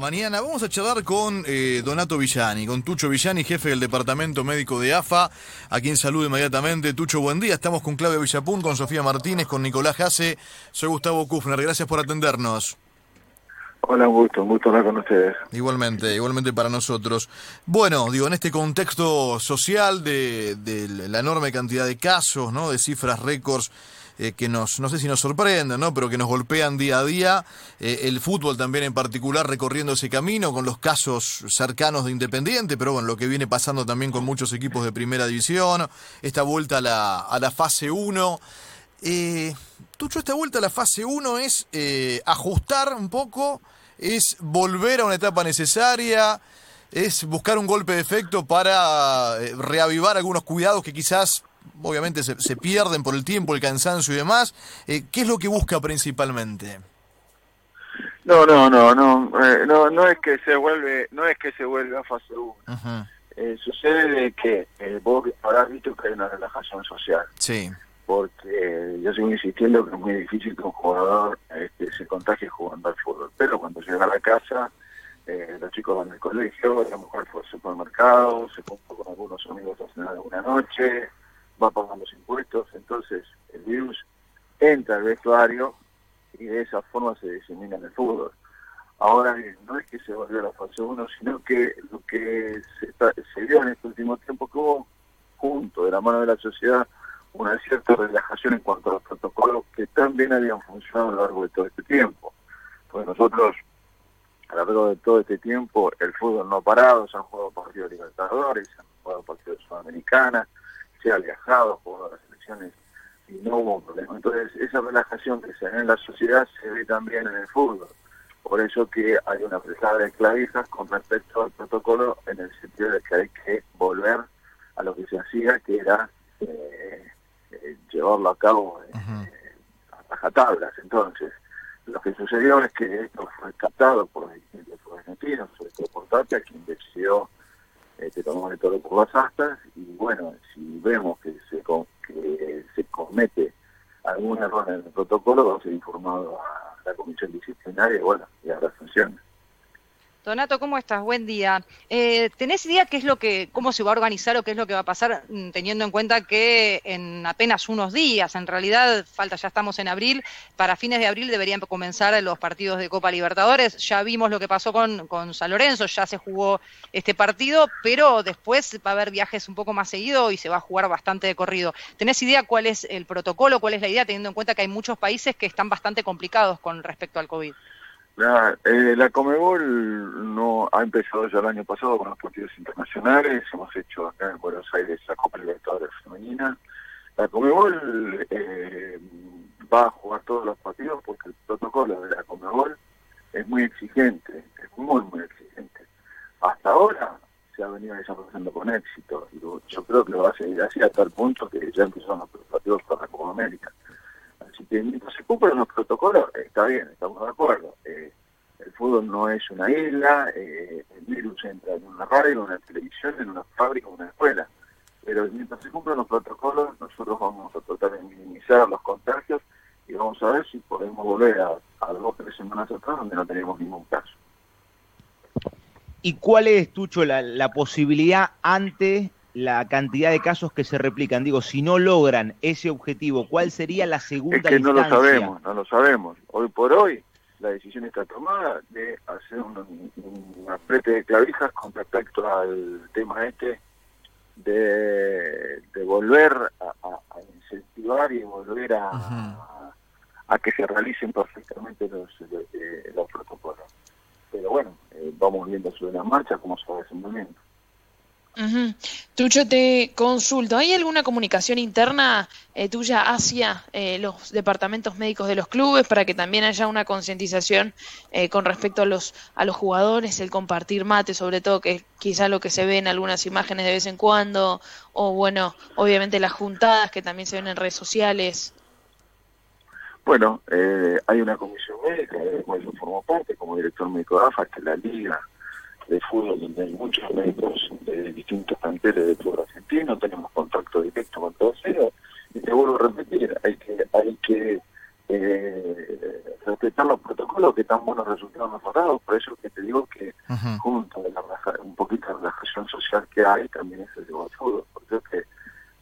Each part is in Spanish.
Mañana vamos a charlar con eh, Donato Villani, con Tucho Villani, jefe del Departamento Médico de AFA, a quien saludo inmediatamente. Tucho, buen día. Estamos con Claudia Villapun, con Sofía Martínez, con Nicolás Jase. Soy Gustavo Kufner. Gracias por atendernos. Hola, un gusto, un gusto hablar con ustedes. Igualmente, igualmente para nosotros. Bueno, digo, en este contexto social de, de la enorme cantidad de casos, ¿no? De cifras récords eh, que nos, no sé si nos sorprenden, ¿no? pero que nos golpean día a día. Eh, el fútbol también en particular recorriendo ese camino con los casos cercanos de Independiente, pero bueno, lo que viene pasando también con muchos equipos de primera división, esta vuelta a la, a la fase 1. Eh, Tucho, esta vuelta a la fase 1 es eh, ajustar un poco, es volver a una etapa necesaria, es buscar un golpe de efecto para reavivar algunos cuidados que quizás obviamente se, se, pierden por el tiempo, el cansancio y demás. Eh, ¿Qué es lo que busca principalmente? No, no, no, no, eh, no, no es que se vuelve, no es que se vuelve a fase 1. Uh -huh. eh, sucede que eh, vos habrás visto que hay una relajación social. Sí. Porque yo sigo insistiendo que es muy difícil que un jugador este, se contagie jugando al fútbol. Pero cuando llega a la casa, eh, los chicos van al colegio, la mujer fue al supermercado, se junta con algunos amigos a cenar alguna noche, va pagando los impuestos, entonces el virus entra al vestuario y de esa forma se disemina en el fútbol. Ahora bien, no es que se volvió a la fase 1, sino que lo que se, vio en este último tiempo que hubo junto de la mano de la sociedad una cierta relajación en cuanto a los protocolos que también habían funcionado a lo largo de todo este tiempo. Pues nosotros, a lo largo de todo este tiempo, el fútbol no ha parado, se han jugado partidos libertadores, se han jugado partidos sudamericanas, se ha viajado, a las elecciones y no hubo problema. Entonces, esa relajación que se ve en la sociedad se ve también en el fútbol. Por eso que hay una pesada de clavijas con respecto al protocolo en el sentido de que hay que volver a lo que se hacía, que era eh, eh, llevarlo a cabo eh, uh -huh. a rajatablas. Entonces, lo que sucedió es que esto fue captado por distintos argentinos, sobre todo por Tapia, quien decidió este, tomar el toro por las astas y bueno, vemos que se, que se comete algún error en el protocolo, vamos a ser informados a la comisión disciplinaria y bueno, y a las funciones. Donato, ¿cómo estás? Buen día. Eh, ¿Tenés idea qué es lo que, cómo se va a organizar o qué es lo que va a pasar, teniendo en cuenta que en apenas unos días, en realidad, falta, ya estamos en abril, para fines de abril deberían comenzar los partidos de Copa Libertadores. Ya vimos lo que pasó con, con San Lorenzo, ya se jugó este partido, pero después va a haber viajes un poco más seguido y se va a jugar bastante de corrido. ¿Tenés idea cuál es el protocolo, cuál es la idea, teniendo en cuenta que hay muchos países que están bastante complicados con respecto al COVID? La, eh, la Comebol no ha empezado ya el año pasado con los partidos internacionales, hemos hecho acá en Buenos Aires la Copa Libertadores Femenina. La Comebol eh, va a jugar todos los partidos porque el protocolo de la Comebol es muy exigente, es muy, muy exigente. Hasta ahora se ha venido desarrollando con éxito y yo creo que lo va a seguir así hasta el punto que ya empezaron los partidos para la Copa América. Así que mientras se cumplan los protocolos, está bien, estamos de acuerdo. Fútbol no es una isla, eh, el virus entra en una radio, en una televisión, en una fábrica, en una escuela. Pero mientras se cumplan los protocolos, nosotros vamos a tratar de minimizar los contagios y vamos a ver si podemos volver a, a dos o tres semanas atrás donde no tenemos ningún caso. ¿Y cuál es, Tucho, la, la posibilidad ante la cantidad de casos que se replican. Digo, si no logran ese objetivo, ¿cuál sería la segunda es que instancia? no lo sabemos, no lo sabemos. Hoy por hoy la decisión está tomada de hacer un, un aprete de clavijas con respecto al tema este de, de volver a, a, a, incentivar y volver a, a, que se realicen perfectamente los, los, los protocolos. Pero bueno, eh, vamos viendo sobre la marcha cómo se va desenvolviendo. Uh te consulto, ¿hay alguna comunicación interna eh, tuya hacia eh, los departamentos médicos de los clubes para que también haya una concientización eh, con respecto a los, a los jugadores, el compartir mate, sobre todo, que quizá lo que se ve en algunas imágenes de vez en cuando, o bueno, obviamente las juntadas que también se ven en redes sociales? Bueno, eh, hay una comisión médica, formo parte como director médico de AFA, que la Liga de fútbol donde hay muchos médicos de distintos planteles de fútbol argentino, tenemos contacto directo con todos ellos, y te vuelvo a repetir, hay que, hay que eh, respetar los protocolos que tan buenos resultados mejorados. Por eso que te digo que junto a la un poquito de relajación social que hay, también es el de fútbol. Por eso que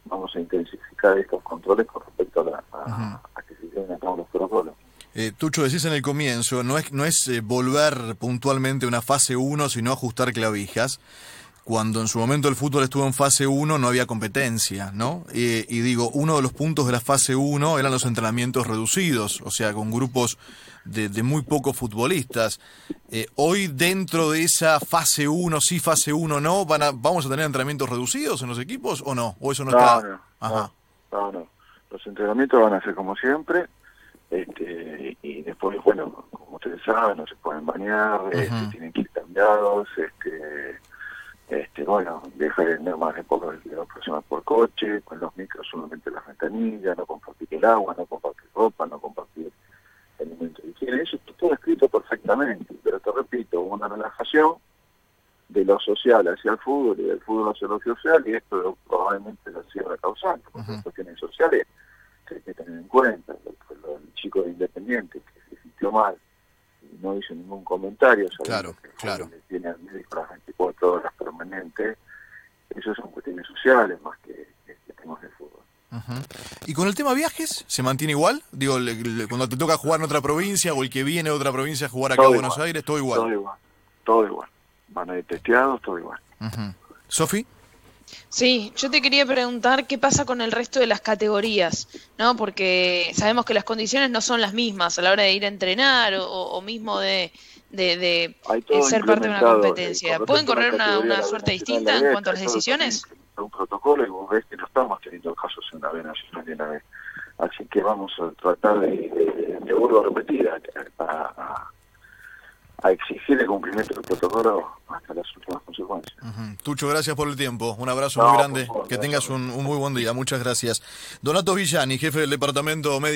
vamos a intensificar estos controles con respecto a, la, a, se lleven a cabo los protocolos. Eh, Tucho, decís en el comienzo, no es, no es eh, volver puntualmente a una fase 1, sino ajustar clavijas. Cuando en su momento el fútbol estuvo en fase 1 no había competencia, ¿no? Eh, y digo, uno de los puntos de la fase 1 eran los entrenamientos reducidos, o sea, con grupos de, de muy pocos futbolistas. Hoy dentro de esa fase 1, sí, fase 1, no, van a, ¿vamos a tener entrenamientos reducidos en los equipos o no? ¿O eso no, No, está? no, Ajá. no, no. Los entrenamientos van a ser como siempre. Este, y después, bueno, como ustedes saben, no se pueden bañar, este, Ujú. tienen que ir cambiados, este, este, bueno, dejar más de poco de la próxima por coche, con los micros solamente las ventanillas, no compartir el agua, no compartir ropa, no compartir elementos de higiene. Eso está todo escrito perfectamente, pero te repito, una relajación de lo social hacia el fútbol y del fútbol hacia lo social, y esto probablemente lo cierra causante, porque Ujú. cuestiones sociales que hay que tener en cuenta. Lo, lo- el chico de Independiente que se sintió mal y no hizo ningún comentario, sabiendo Claro, que claro. le tiene al médico las 24 horas permanentes, eso son cuestiones sociales más que, temas de fútbol. ¿Y con el tema viajes se mantiene igual? Digo, le- le- cuando te toca jugar en otra provincia o el que viene de otra provincia a jugar acá a Buenos igual. Aires, todo igual. Todo igual, todo igual. Van a ir testeados, todo igual. Ujú. Sofi, Sí, yo te quería preguntar qué pasa con el resto de las categorías, ¿no? Porque sabemos que las condiciones no son las mismas a la hora de ir a entrenar o, o mismo de, de, ser parte de una competencia. ¿Pueden correr una, suerte distinta en cuanto a las decisiones? Un protocolo y vos ves que no estamos teniendo casos en la B Nacional y en la B. Así que vamos a tratar de, de, de vuelvo a repetir, a, a, a exigir el cumplimiento del protocolo hasta las últimas consecuencias. Tucho, gracias por el tiempo. Un abrazo No, muy grande. favor, que gracias. tengas un, un muy buen día. Muchas gracias. Donato Villani, jefe del departamento médico.